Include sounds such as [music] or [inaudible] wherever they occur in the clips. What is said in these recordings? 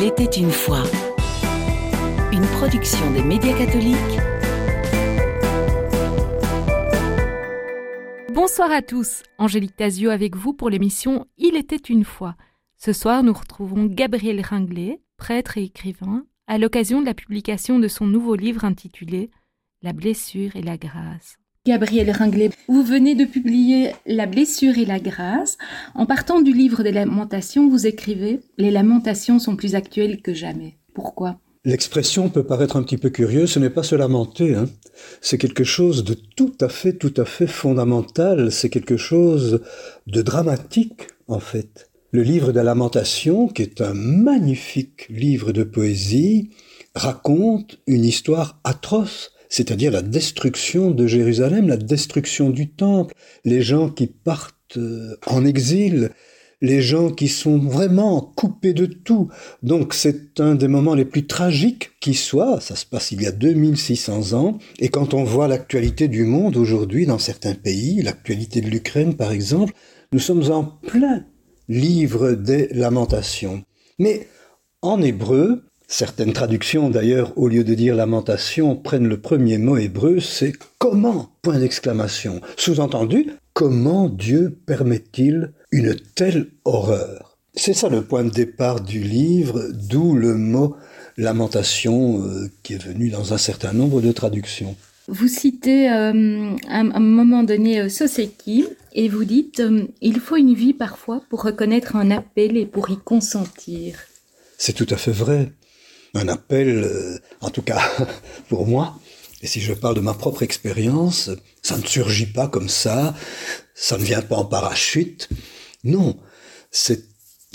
Il était une fois. Une production des médias catholiques. Bonsoir à tous, Angélique Tazio avec vous pour l'émission Il était une fois. Ce soir, nous retrouvons Gabriel Ringlet, prêtre et écrivain, à l'occasion de la publication de son nouveau livre intitulé La blessure et la grâce. Gabriel Ringlet, vous venez de publier La blessure et la grâce. En partant du livre des lamentations, vous écrivez Les lamentations sont plus actuelles que jamais. Pourquoi? L'expression peut paraître un petit peu curieuse, ce n'est pas se lamenter, hein. c'est quelque chose de tout à fait, tout à fait fondamental, c'est quelque chose de dramatique en fait. Le livre des lamentations, qui est un magnifique livre de poésie, raconte une histoire atroce c'est-à-dire la destruction de Jérusalem, la destruction du temple, les gens qui partent euh, en exil, les gens qui sont vraiment coupés de tout. Donc c'est un des moments les plus tragiques qui soit, ça se passe il y a 2600 ans, et quand on voit l'actualité du monde aujourd'hui dans certains pays, l'actualité de l'Ukraine par exemple, nous sommes en plein livre des lamentations. Mais en hébreu, Certaines traductions, d'ailleurs, au lieu de dire lamentation, prennent le premier mot hébreu, c'est comment Point d'exclamation. Sous-entendu, comment Dieu permet-il une telle horreur? C'est ça le point de départ du livre, d'où le mot lamentation euh, qui est venu dans un certain nombre de traductions. Vous citez euh, à un moment donné euh, Soseki et vous dites Il faut une vie parfois pour reconnaître un appel et pour y consentir. C'est tout à fait vrai un appel, euh, en tout cas [laughs] pour moi, et si je parle de ma propre expérience, ça ne surgit pas comme ça, ça ne vient pas en parachute. Non, c'est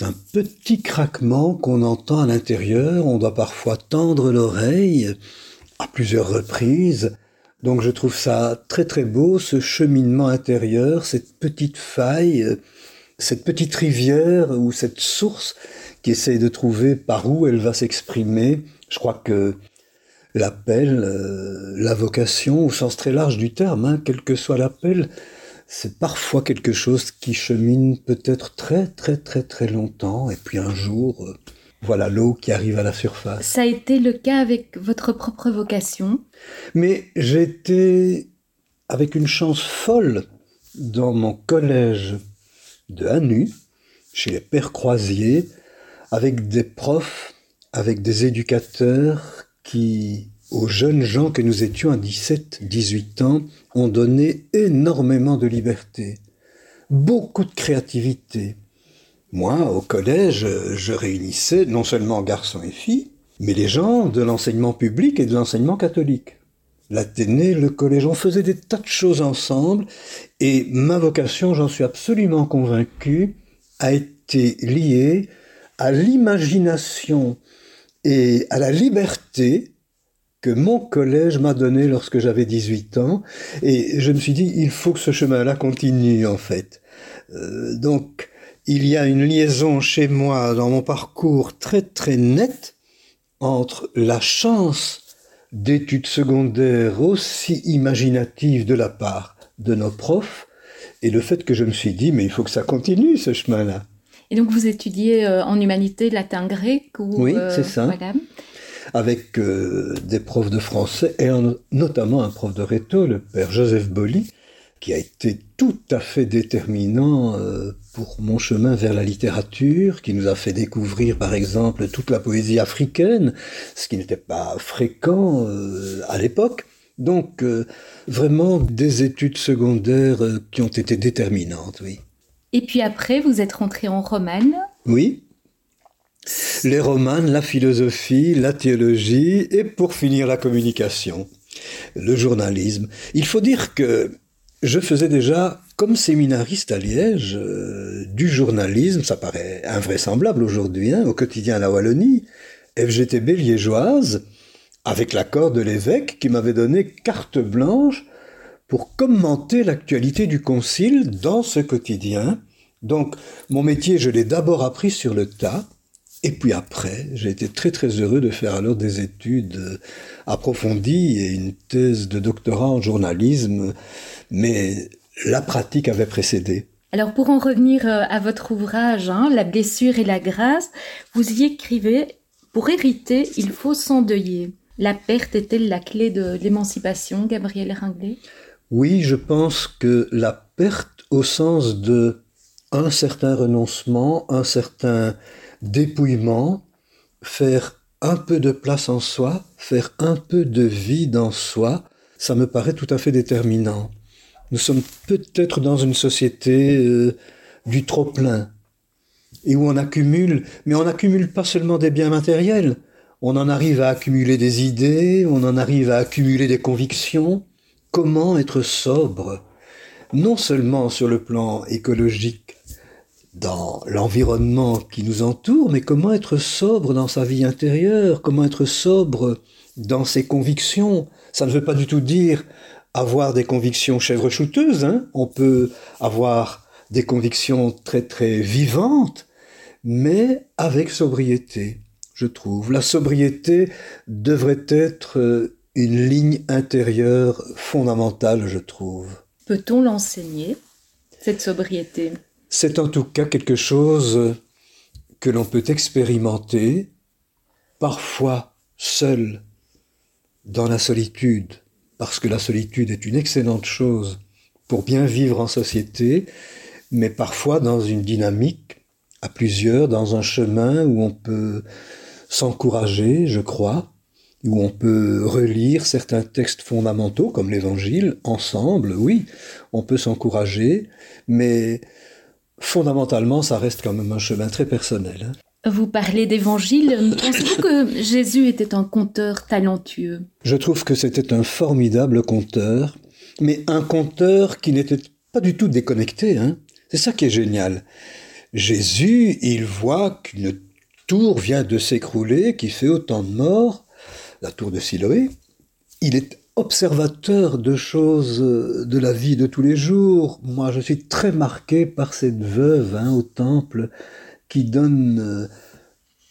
un petit craquement qu'on entend à l'intérieur, on doit parfois tendre l'oreille à plusieurs reprises. Donc je trouve ça très très beau, ce cheminement intérieur, cette petite faille, cette petite rivière ou cette source qui essaye de trouver par où elle va s'exprimer. Je crois que l'appel, euh, la vocation, au sens très large du terme, hein, quel que soit l'appel, c'est parfois quelque chose qui chemine peut-être très très très très longtemps, et puis un jour, euh, voilà l'eau qui arrive à la surface. Ça a été le cas avec votre propre vocation? Mais j'étais avec une chance folle dans mon collège de Hanu, chez les Pères Croisiers, avec des profs, avec des éducateurs qui, aux jeunes gens que nous étions à 17, 18 ans, ont donné énormément de liberté, beaucoup de créativité. Moi, au collège, je réunissais non seulement garçons et filles, mais les gens de l'enseignement public et de l'enseignement catholique. L'Athénée, le collège, on faisait des tas de choses ensemble, et ma vocation, j'en suis absolument convaincu, a été liée à l'imagination et à la liberté que mon collège m'a donné lorsque j'avais 18 ans. Et je me suis dit, il faut que ce chemin-là continue, en fait. Euh, donc, il y a une liaison chez moi dans mon parcours très très nette entre la chance d'études secondaires aussi imaginatives de la part de nos profs et le fait que je me suis dit, mais il faut que ça continue, ce chemin-là. Et donc vous étudiez euh, en humanité latin grec ou Oui, euh, c'est ça. Avec euh, des profs de français et notamment un prof de réto, le père Joseph Bolly, qui a été tout à fait déterminant pour mon chemin vers la littérature, qui nous a fait découvrir par exemple toute la poésie africaine, ce qui n'était pas fréquent à l'époque. Donc vraiment des études secondaires qui ont été déterminantes, oui. Et puis après, vous êtes rentré en romane. Oui. Les romanes, la philosophie, la théologie et pour finir la communication, le journalisme. Il faut dire que je faisais déjà, comme séminariste à Liège, euh, du journalisme, ça paraît invraisemblable aujourd'hui, hein, au quotidien à la Wallonie, FGTB liégeoise, avec l'accord de l'évêque qui m'avait donné carte blanche pour commenter l'actualité du Concile dans ce quotidien. Donc mon métier, je l'ai d'abord appris sur le tas, et puis après, j'ai été très très heureux de faire alors des études approfondies et une thèse de doctorat en journalisme, mais la pratique avait précédé. Alors pour en revenir euh, à votre ouvrage, hein, La blessure et la grâce, vous y écrivez Pour hériter, il faut s'endeuiller. La perte est-elle la clé de l'émancipation, Gabriel Ringlet? Oui, je pense que la perte au sens de un certain renoncement, un certain dépouillement, faire un peu de place en soi, faire un peu de vide en soi, ça me paraît tout à fait déterminant. Nous sommes peut-être dans une société euh, du trop-plein, et où on accumule, mais on n'accumule pas seulement des biens matériels, on en arrive à accumuler des idées, on en arrive à accumuler des convictions. Comment être sobre Non seulement sur le plan écologique, dans l'environnement qui nous entoure, mais comment être sobre dans sa vie intérieure, comment être sobre dans ses convictions. Ça ne veut pas du tout dire avoir des convictions chèvre-chouteuses, hein. on peut avoir des convictions très très vivantes, mais avec sobriété, je trouve. La sobriété devrait être euh, une ligne intérieure fondamentale, je trouve. Peut-on l'enseigner, cette sobriété? C'est en tout cas quelque chose que l'on peut expérimenter, parfois seul, dans la solitude, parce que la solitude est une excellente chose pour bien vivre en société, mais parfois dans une dynamique à plusieurs, dans un chemin où on peut s'encourager, je crois, où on peut relire certains textes fondamentaux comme l'Évangile ensemble, oui, on peut s'encourager, mais fondamentalement, ça reste quand même un chemin très personnel. Hein. Vous parlez d'évangile. Pensez-vous que Jésus était un conteur talentueux? Je trouve que c'était un formidable conteur, mais un conteur qui n'était pas du tout déconnecté. Hein. C'est ça qui est génial. Jésus, il voit qu'une tour vient de s'écrouler, qui fait autant de morts, la tour de Siloé. Il est observateur de choses de la vie de tous les jours. Moi, je suis très marqué par cette veuve hein, au temple qui donne euh,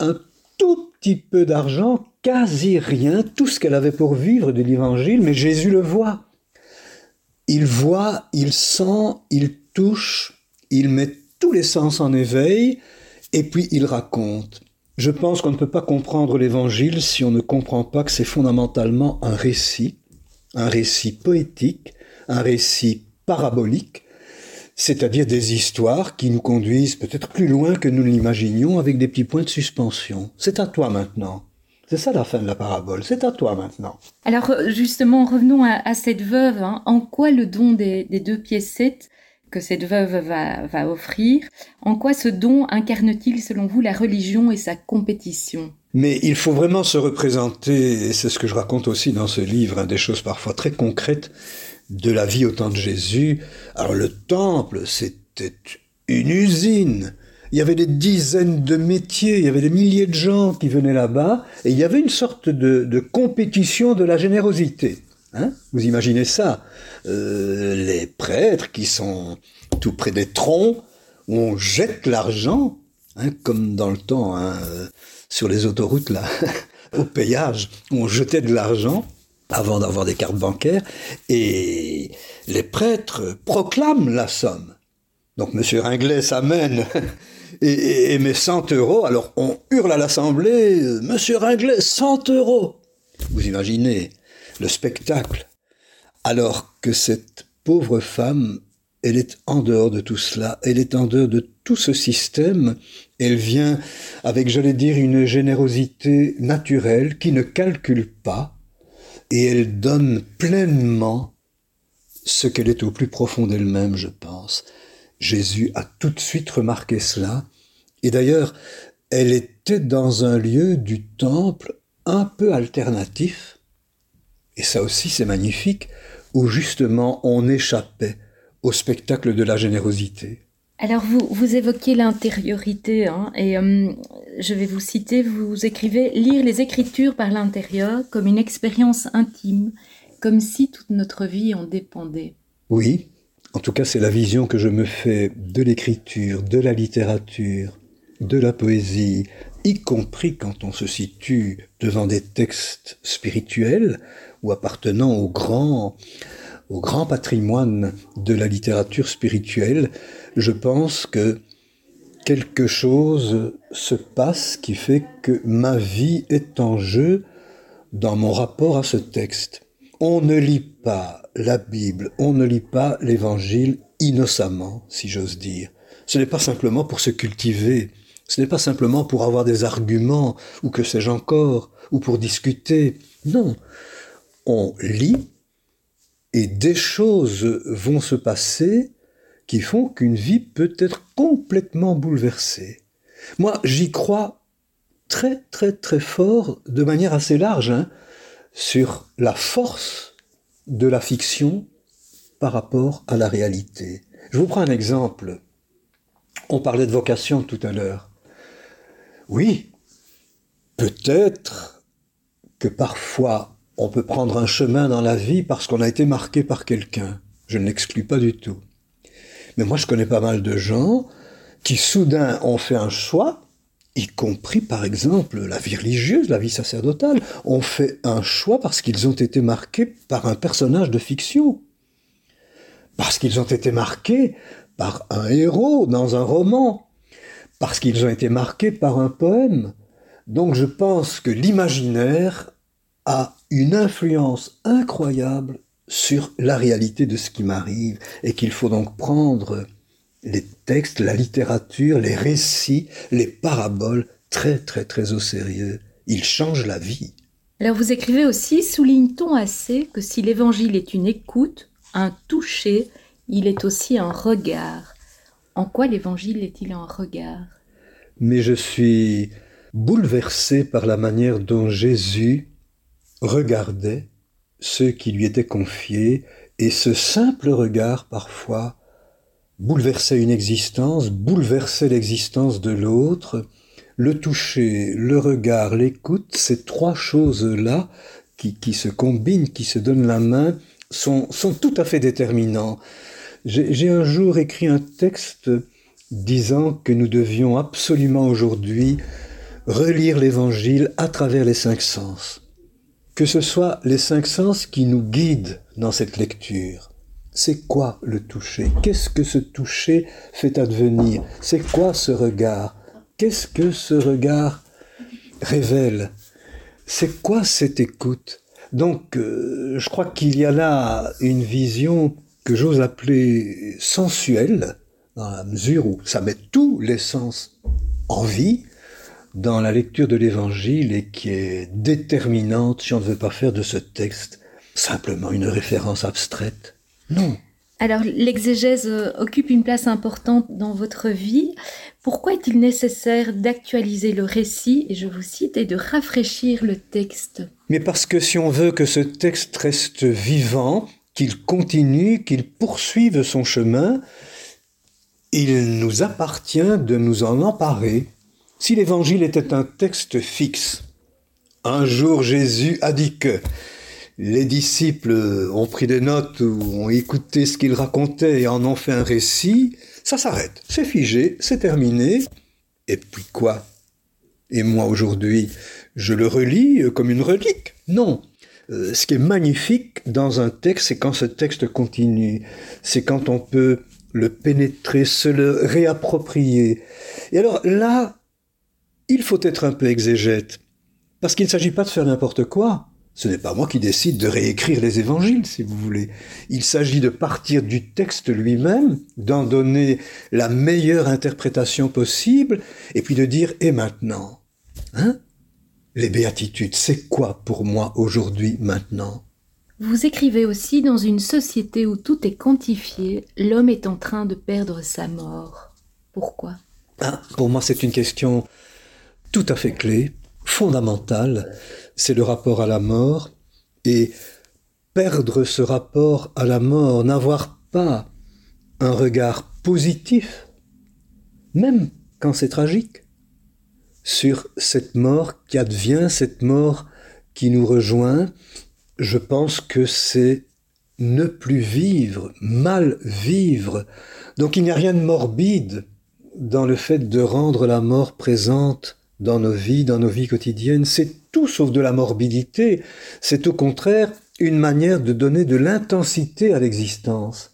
un tout petit peu d'argent, quasi rien, tout ce qu'elle avait pour vivre de l'évangile, mais Jésus le voit. Il voit, il sent, il touche, il met tous les sens en éveil, et puis il raconte. Je pense qu'on ne peut pas comprendre l'évangile si on ne comprend pas que c'est fondamentalement un récit un récit poétique, un récit parabolique, c'est-à-dire des histoires qui nous conduisent peut-être plus loin que nous l'imaginions avec des petits points de suspension. C'est à toi maintenant. C'est ça la fin de la parabole, c'est à toi maintenant. Alors justement, revenons à, cette veuve. Hein. En quoi le don des, deux piécettes que cette veuve va, va offrir, en quoi ce don incarne-t-il selon vous la religion et sa compétition? Mais il faut vraiment se représenter, et c'est ce que je raconte aussi dans ce livre, hein, des choses parfois très concrètes de la vie au temps de Jésus. Alors le temple, c'était une usine. Il y avait des dizaines de métiers, il y avait des milliers de gens qui venaient là-bas, et il y avait une sorte de, compétition de la générosité. Hein Vous imaginez ça euh, Les prêtres qui sont tout près des troncs, où on jette l'argent, hein, comme dans le temps. Hein, sur les autoroutes, là, [laughs] au péage, où on jetait de l'argent avant d'avoir des cartes bancaires, et les prêtres proclament la somme. Donc M. Ringlet s'amène [laughs] et, met 100 euros. Alors on hurle à l'Assemblée, M. Ringlet, 100 euros. Vous imaginez le spectacle. Alors que cette pauvre femme, elle est en dehors de tout cela, elle est en dehors de tout ce système elle vient avec, j'allais dire, une générosité naturelle qui ne calcule pas et elle donne pleinement ce qu'elle est au plus profond d'elle-même, je pense. Jésus a tout de suite remarqué cela. Et d'ailleurs, elle était dans un lieu du temple un peu alternatif. Et ça aussi, c'est magnifique, où justement on échappait au spectacle de la générosité. Alors vous, vous évoquez l'intériorité hein, et euh, je vais vous citer, vous écrivez lire les écritures par l'intérieur comme une expérience intime, comme si toute notre vie en dépendait. Oui, en tout cas c'est la vision que je me fais de l'écriture, de la littérature, de la poésie, y compris quand on se situe devant des textes spirituels ou appartenant au grand, au grand patrimoine de la littérature spirituelle je pense que quelque chose se passe qui fait que ma vie est en jeu dans mon rapport à ce texte. On ne lit pas la Bible, on ne lit pas l'Évangile innocemment, si j'ose dire. Ce n'est pas simplement pour se cultiver, ce n'est pas simplement pour avoir des arguments, ou que sais-je encore, ou pour discuter. Non, on lit et des choses vont se passer qui font qu'une vie peut être complètement bouleversée. Moi, j'y crois très très très fort, de manière assez large, hein, sur la force de la fiction par rapport à la réalité. Je vous prends un exemple. On parlait de vocation tout à l'heure. Oui, peut-être que parfois on peut prendre un chemin dans la vie parce qu'on a été marqué par quelqu'un. Je ne l'exclus pas du tout. Mais moi, je connais pas mal de gens qui soudain ont fait un choix, y compris par exemple la vie religieuse, la vie sacerdotale, ont fait un choix parce qu'ils ont été marqués par un personnage de fiction. Parce qu'ils ont été marqués par un héros dans un roman. Parce qu'ils ont été marqués par un poème. Donc je pense que l'imaginaire a une influence incroyable sur la réalité de ce qui m'arrive et qu'il faut donc prendre les textes, la littérature, les récits, les paraboles très très très au sérieux. Ils changent la vie. Alors vous écrivez aussi, souligne-t-on assez que si l'évangile est une écoute, un toucher, il est aussi un regard. En quoi l'évangile est-il un regard? Mais je suis bouleversé par la manière dont Jésus regardait ceux qui lui étaient confiés, et ce simple regard parfois bouleversait une existence, bouleversait l'existence de l'autre. Le toucher, le regard, l'écoute, ces trois choses-là qui, se combinent, qui se donnent la main, sont, sont tout à fait déterminants. J'ai un jour écrit un texte disant que nous devions absolument aujourd'hui relire l'Évangile à travers les cinq sens que ce soit les cinq sens qui nous guident dans cette lecture. C'est quoi le toucher? Qu'est-ce que ce toucher fait advenir? C'est quoi ce regard? Qu'est-ce que ce regard révèle? C'est quoi cette écoute? Donc, euh, je crois qu'il y a là une vision que j'ose appeler sensuelle, dans la mesure où ça met tous les sens en vie, dans la lecture de l'Évangile et qui est déterminante si on ne veut pas faire de ce texte simplement une référence abstraite. Non. Alors l'exégèse euh, occupe une place importante dans votre vie. Pourquoi est-il nécessaire d'actualiser le récit, et je vous cite, et de rafraîchir le texte? Mais parce que si on veut que ce texte reste vivant, qu'il continue, qu'il poursuive son chemin, il nous appartient de nous en emparer si l'évangile était un texte fixe, un jour Jésus a dit que les disciples ont pris des notes ou ont écouté ce qu'il racontait et en ont fait un récit, ça s'arrête, c'est figé, c'est terminé. Et puis quoi? Et moi aujourd'hui, je le relis comme une relique? Non. Euh, ce qui est magnifique dans un texte, c'est quand ce texte continue, c'est quand on peut le pénétrer, se le réapproprier. Et alors là, il faut être un peu exégète, parce qu'il ne s'agit pas de faire n'importe quoi. Ce n'est pas moi qui décide de réécrire les évangiles, si vous voulez. Il s'agit de partir du texte lui-même, d'en donner la meilleure interprétation possible, et puis de dire, et maintenant? Hein? Les béatitudes, c'est quoi pour moi aujourd'hui, maintenant? Vous écrivez aussi, dans une société où tout est quantifié, l'homme est en train de perdre sa mort. Pourquoi? Ah, Pour moi, c'est une question tout à fait clé, fondamental, c'est le rapport à la mort, et perdre ce rapport à la mort, n'avoir pas un regard positif, même quand c'est tragique, sur cette mort qui advient, cette mort qui nous rejoint, je pense que c'est ne plus vivre, mal vivre. Donc il n'y a rien de morbide dans le fait de rendre la mort présente dans nos vies, dans nos vies quotidiennes, c'est tout sauf de la morbidité, c'est au contraire une manière de donner de l'intensité à l'existence.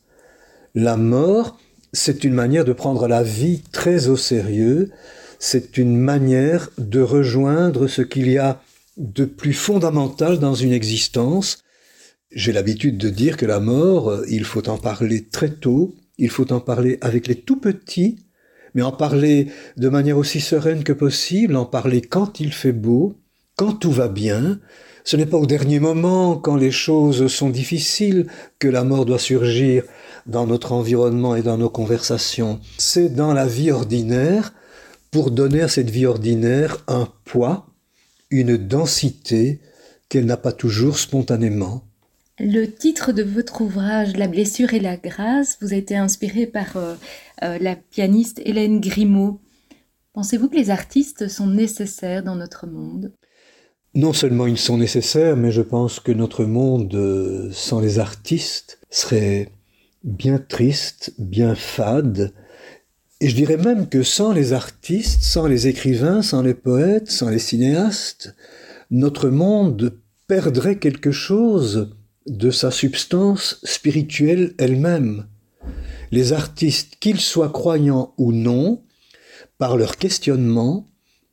La mort c'est une manière de prendre la vie très au sérieux, c'est une manière de rejoindre ce qu'il y a de plus fondamental dans une existence. J'ai l'habitude de dire que la mort, il faut en parler très tôt, il faut en parler avec les tout petits, mais en parler de manière aussi sereine que possible, en parler quand il fait beau, quand tout va bien. Ce n'est pas au dernier moment, quand les choses sont difficiles, que la mort doit surgir dans notre environnement et dans nos conversations. C'est dans la vie ordinaire, pour donner à cette vie ordinaire un poids, une densité qu'elle n'a pas toujours spontanément. Le titre de votre ouvrage, La blessure et la grâce, vous a été inspiré par euh, euh, la pianiste Hélène Grimaud. Pensez-vous que les artistes sont nécessaires dans notre monde? Non seulement ils sont nécessaires, mais je pense que notre monde euh, sans les artistes serait bien triste, bien fade, et je dirais même que sans les artistes, sans les écrivains, sans les poètes, sans les cinéastes, notre monde perdrait quelque chose de sa substance spirituelle elle-même. Les artistes, qu'ils soient croyants ou non, par leur questionnement,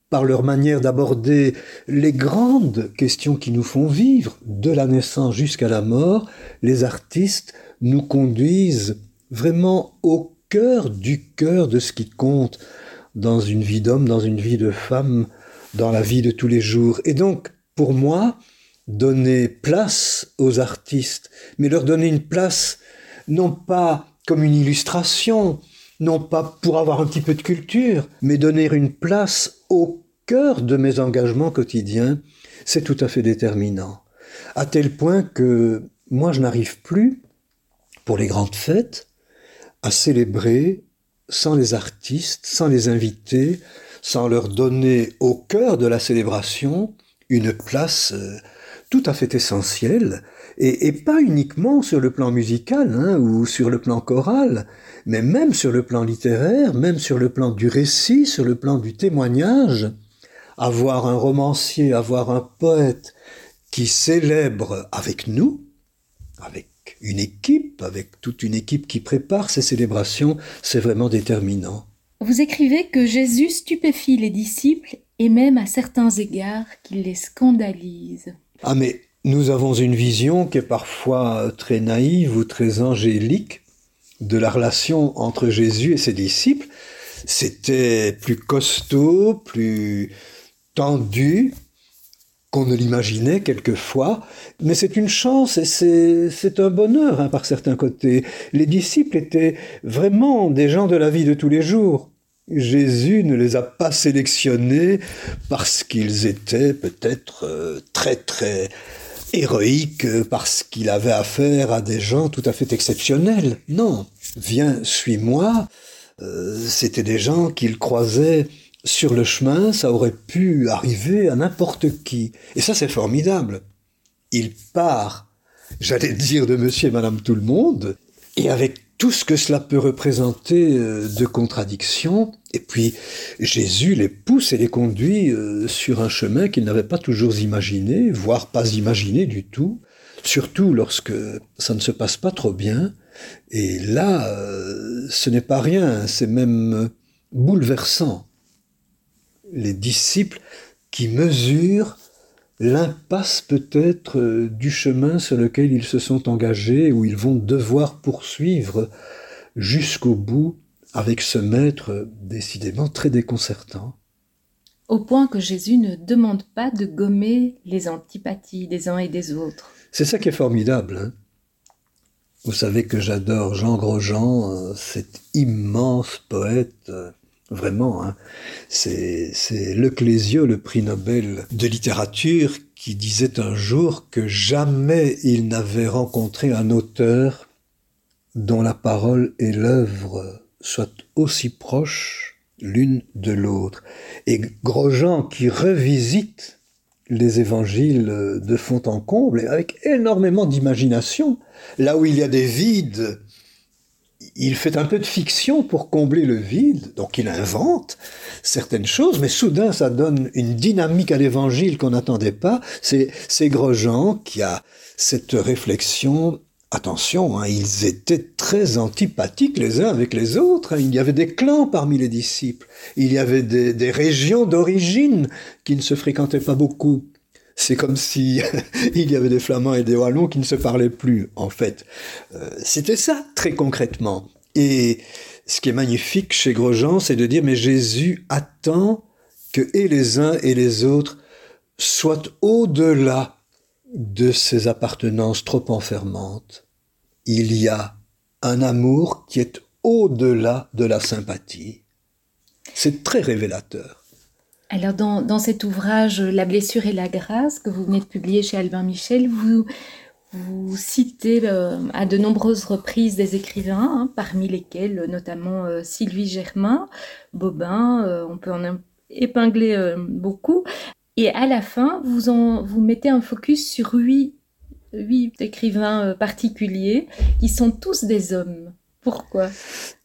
par leur manière d'aborder les grandes questions qui nous font vivre, de la naissance jusqu'à la mort, les artistes nous conduisent vraiment au cœur du cœur de ce qui compte dans une vie d'homme, dans une vie de femme, dans la vie de tous les jours. Et donc, pour moi, donner place aux artistes, mais leur donner une place non pas comme une illustration, non pas pour avoir un petit peu de culture, mais donner une place au cœur de mes engagements quotidiens, c'est tout à fait déterminant. À tel point que moi, je n'arrive plus, pour les grandes fêtes, à célébrer sans les artistes, sans les invités, sans leur donner au cœur de la célébration une place euh, tout à fait essentielle, et, pas uniquement sur le plan musical hein, ou sur le plan choral, mais même sur le plan littéraire, même sur le plan du récit, sur le plan du témoignage. Avoir un romancier, avoir un poète qui célèbre avec nous, avec une équipe, avec toute une équipe qui prépare ces célébrations, c'est vraiment déterminant. Vous écrivez que Jésus stupéfie les disciples et même à certains égards qu'il les scandalise. Ah mais nous avons une vision qui est parfois très naïve ou très angélique de la relation entre Jésus et ses disciples. C'était plus costaud, plus tendu, qu'on ne l'imaginait quelquefois, mais c'est une chance et c'est un bonheur hein, par certains côtés. Les disciples étaient vraiment des gens de la vie de tous les jours. Jésus ne les a pas sélectionnés parce qu'ils étaient peut-être euh, très très héroïques, parce qu'il avait affaire à des gens tout à fait exceptionnels. Non, viens, suis-moi. Euh, c'était des gens qu'il croisait sur le chemin, ça aurait pu arriver à n'importe qui. Et ça, c'est formidable. Il part, j'allais dire de monsieur et madame tout le monde, et avec tout ce que cela peut représenter euh, de contradictions, et puis Jésus les pousse et les conduit euh, sur un chemin qu'ils n'avaient pas toujours imaginé, voire pas imaginé du tout, surtout lorsque ça ne se passe pas trop bien. Et là, euh, ce n'est pas rien, c'est même bouleversant. Les disciples qui mesurent l'impasse peut-être euh, du chemin sur lequel ils se sont engagés, où ils vont devoir poursuivre jusqu'au bout avec ce maître décidément très déconcertant. Au point que Jésus ne demande pas de gommer les antipathies des uns et des autres. C'est ça qui est formidable. Hein. Vous savez que j'adore Jean Grosjean, euh, cet immense poète euh, Vraiment, hein. c'est Leclésio, le prix Nobel de littérature, qui disait un jour que jamais il n'avait rencontré un auteur dont la parole et l'œuvre soient aussi proches l'une de l'autre. Et Grosjean, qui revisite les évangiles de fond en comble, avec énormément d'imagination, là où il y a des vides, il fait un peu de fiction pour combler le vide, donc il invente certaines choses, mais soudain ça donne une dynamique à l'évangile qu'on n'attendait pas. C'est Grosjean qui a cette réflexion attention, hein, ils étaient très antipathiques les uns avec les autres. Hein. Il y avait des clans parmi les disciples. Il y avait des, des régions d'origine qui ne se fréquentaient pas beaucoup. C'est comme si [laughs] il y avait des Flamands et des Wallons qui ne se parlaient plus, en fait. Euh, C'était ça, très concrètement. Et ce qui est magnifique chez Grosjean, c'est de dire, mais Jésus attend que et les uns et les autres soient au-delà de ces appartenances trop enfermantes. Il y a un amour qui est au-delà de la sympathie. C'est très révélateur. Alors dans, dans, cet ouvrage La blessure et la grâce que vous venez de publier chez Albin Michel, vous, vous citez euh, à de nombreuses reprises des écrivains, hein, parmi lesquels notamment euh, Sylvie Germain, Bobin, euh, on peut en épingler euh, beaucoup. Et à la fin, vous, vous mettez un focus sur huit, huit écrivains euh, particuliers qui sont tous des hommes. Pourquoi?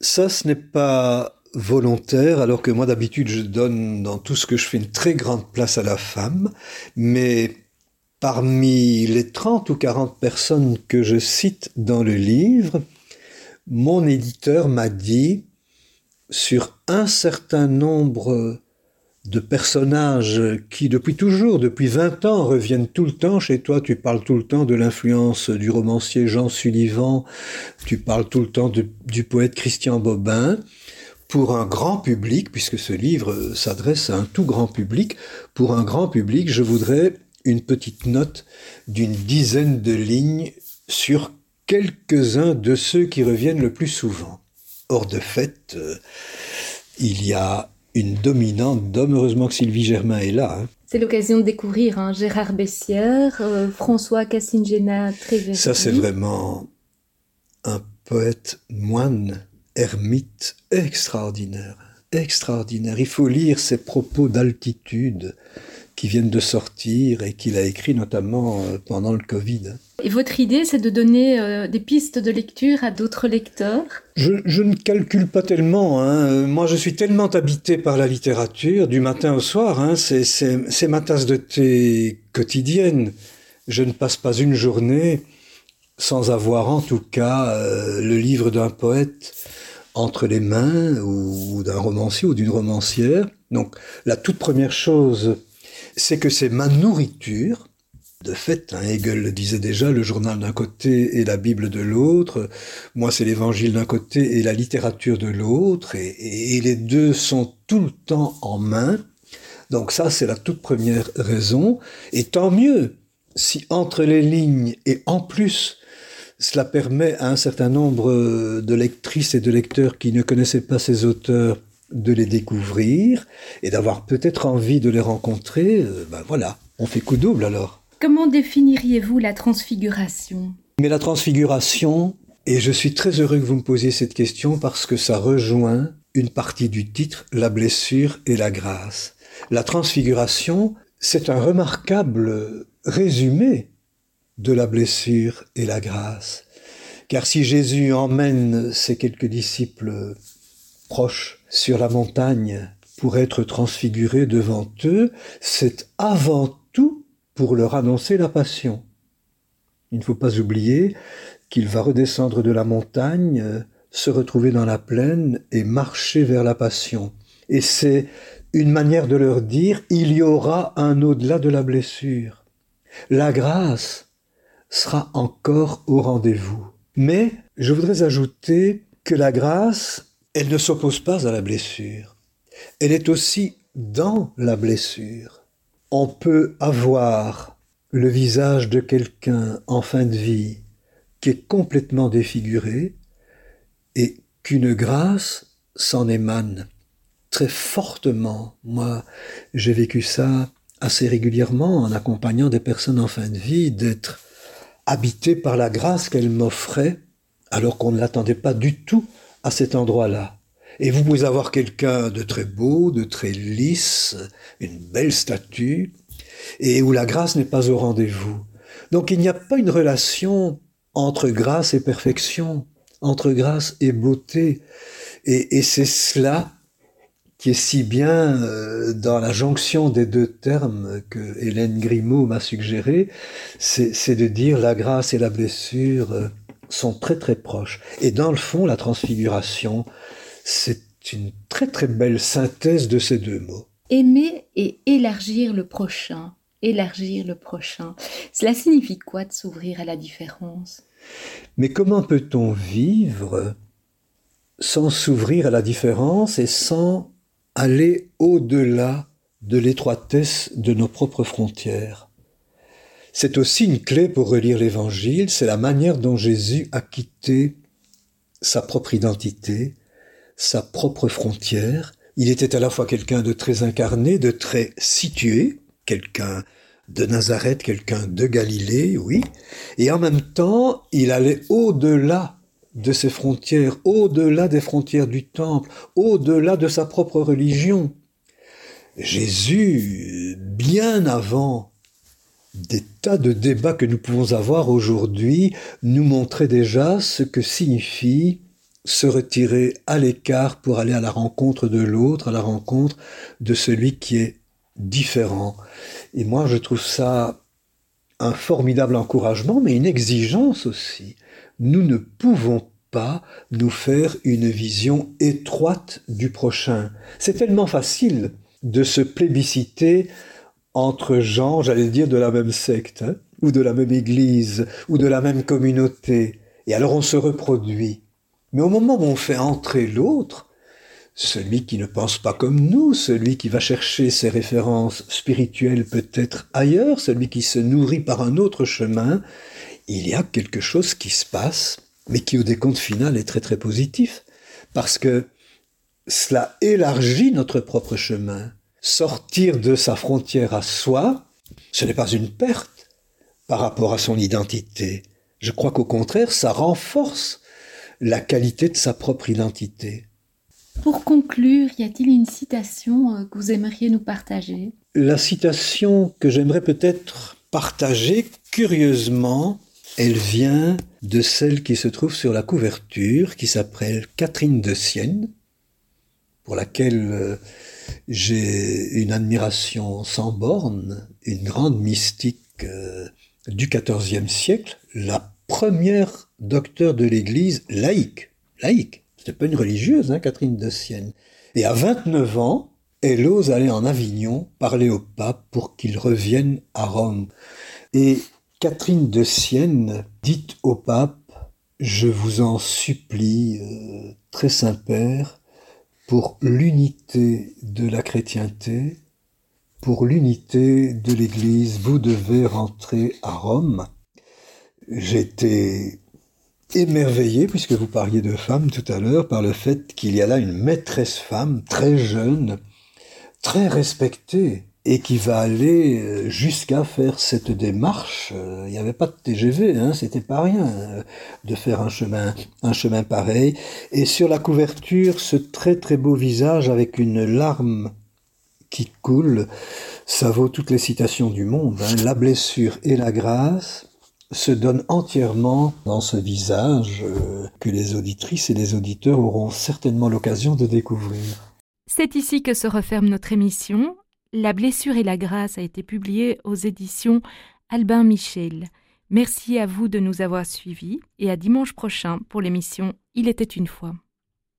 Ça, ce n'est pas volontaire, alors que moi d'habitude je donne dans tout ce que je fais une très grande place à la femme, mais parmi les 30 ou 40 personnes que je cite dans le livre, mon éditeur m'a dit sur un certain nombre de personnages qui, depuis toujours, depuis 20 ans, reviennent tout le temps. Chez toi, tu parles tout le temps de l'influence du romancier Jean Sullivan, tu parles tout le temps du poète Christian Bobin. Pour un grand public, puisque ce livre s'adresse à un tout grand public, pour un grand public, je voudrais une petite note d'une dizaine de lignes sur quelques-uns de ceux qui reviennent le plus souvent. Or, de fait, euh, il y a une dominante d'hommes. Heureusement que Sylvie Germain est là. Hein. C'est l'occasion de découvrir hein, Gérard Bessière, euh, François Cassingena Tréverdy. Ça, c'est vraiment un poète moine, ermite extraordinaire. Extraordinaire. Il faut lire ses propos d'altitude qui viennent de sortir et qu'il a écrit notamment euh, pendant le Covid. Et votre idée, c'est de donner euh, des pistes de lecture à d'autres lecteurs? Je, je, ne calcule pas tellement. Hein. Moi, je suis tellement habité par la littérature, du matin au soir. Hein. C'est ma tasse de thé quotidienne. Je ne passe pas une journée sans avoir en tout cas euh, le livre d'un poète entre les mains ou, d'un romancier ou d'une romancière. Donc, la toute première chose, c'est que c'est ma nourriture de fait, hein, Hegel le disait déjà, le journal d'un côté et la Bible de l'autre. Moi, c'est l'évangile d'un côté et la littérature de l'autre. Et, les deux sont tout le temps en main. Donc ça, c'est la toute première raison. Et tant mieux si entre les lignes et en plus, cela permet à un certain nombre de lectrices et de lecteurs qui ne connaissaient pas ces auteurs de les découvrir et d'avoir peut-être envie de les rencontrer, ben voilà, on fait coup double alors. Comment définiriez-vous la transfiguration? Mais la transfiguration, et je suis très heureux que vous me posiez cette question parce que ça rejoint une partie du titre, la blessure et la grâce. La transfiguration, c'est un remarquable résumé de la blessure et la grâce. Car si Jésus emmène ses quelques disciples proches sur la montagne pour être transfigurés devant eux, c'est avant tout pour leur annoncer la passion. Il ne faut pas oublier qu'il va redescendre de la montagne, se retrouver dans la plaine et marcher vers la passion. Et c'est une manière de leur dire, il y aura un au-delà de la blessure. La grâce sera encore au rendez-vous. Mais je voudrais ajouter que la grâce, elle ne s'oppose pas à la blessure. Elle est aussi dans la blessure on peut avoir le visage de quelqu'un en fin de vie qui est complètement défiguré et qu'une grâce s'en émane très fortement. Moi, j'ai vécu ça assez régulièrement en accompagnant des personnes en fin de vie, d'être habité par la grâce qu'elles m'offraient alors qu'on ne l'attendait pas du tout à cet endroit-là. Et vous pouvez avoir quelqu'un de très beau, de très lisse, une belle statue, et où la grâce n'est pas au rendez-vous. Donc il n'y a pas une relation entre grâce et perfection, entre grâce et beauté. Et, et c'est cela qui est si bien euh, dans la jonction des deux termes que Hélène Grimaud m'a suggéré, c'est de dire la grâce et la blessure, euh, sont très très proches. Et dans le fond, la transfiguration, c'est une très très belle synthèse de ces deux mots. Aimer et élargir le prochain. Élargir le prochain. Cela signifie quoi de s'ouvrir à la différence? Mais comment peut-on vivre sans s'ouvrir à la différence et sans aller au-delà de l'étroitesse de nos propres frontières C'est aussi une clé pour relire l'Évangile, c'est la manière dont Jésus a quitté sa propre identité, sa propre frontière. Il était à la fois quelqu'un de très incarné, de très situé, quelqu'un de Nazareth, quelqu'un de Galilée, oui, et en même temps, il allait au-delà de ses frontières, au-delà des frontières du temple, au-delà de sa propre religion. Jésus, bien avant des tas de débats que nous pouvons avoir aujourd'hui, nous montrait déjà ce que signifie se retirer à l'écart pour aller à la rencontre de l'autre, à la rencontre de celui qui est différent. Et moi, je trouve ça un formidable encouragement, mais une exigence aussi. Nous ne pouvons pas nous faire une vision étroite du prochain. C'est tellement facile de se plébisciter entre gens, j'allais dire, de la même secte, hein, ou de la même église, ou de la même communauté. Et alors on se reproduit. Mais au moment où on fait entrer l'autre, celui qui ne pense pas comme nous, celui qui va chercher ses références spirituelles peut-être ailleurs, celui qui se nourrit par un autre chemin, il y a quelque chose qui se passe, mais qui au décompte final est très très positif, parce que cela élargit notre propre chemin. Sortir de sa frontière à soi, ce n'est pas une perte par rapport à son identité. Je crois qu'au contraire, ça renforce la qualité de sa propre identité. Pour conclure, y a-t-il une citation euh, que vous aimeriez nous partager? La citation que j'aimerais peut-être partager, curieusement, elle vient de celle qui se trouve sur la couverture, qui s'appelle Catherine de Sienne, pour laquelle euh, j'ai une admiration sans borne, une grande mystique euh, du XIVe siècle, la première docteur de l'Église laïque. Laïque. C'était pas une religieuse, hein, Catherine de Sienne. Et à 29 ans, elle ose aller en Avignon parler au pape pour qu'il revienne à Rome. Et Catherine de Sienne dit au pape Je vous en supplie, euh, très Saint-Père, pour l'unité de la chrétienté, pour l'unité de l'Église, vous devez rentrer à Rome. J'étais émerveillé, puisque vous parliez de femmes tout à l'heure, par le fait qu'il y a là une maîtresse femme, très jeune, très respectée, et qui va aller euh, jusqu'à faire cette démarche. Euh, il n'y avait pas de TGV, hein, c'était pas rien euh, de faire un chemin, un chemin pareil. Et sur la couverture, ce très très beau visage avec une larme qui coule, ça vaut toutes les citations du monde. Hein. La blessure et la grâce, se donne entièrement dans ce visage euh, que les auditrices et les auditeurs auront certainement l'occasion de découvrir. C'est ici que se referme notre émission. La blessure et la grâce a été publiée aux éditions Albin Michel. Merci à vous de nous avoir suivis et à dimanche prochain pour l'émission Il était une fois.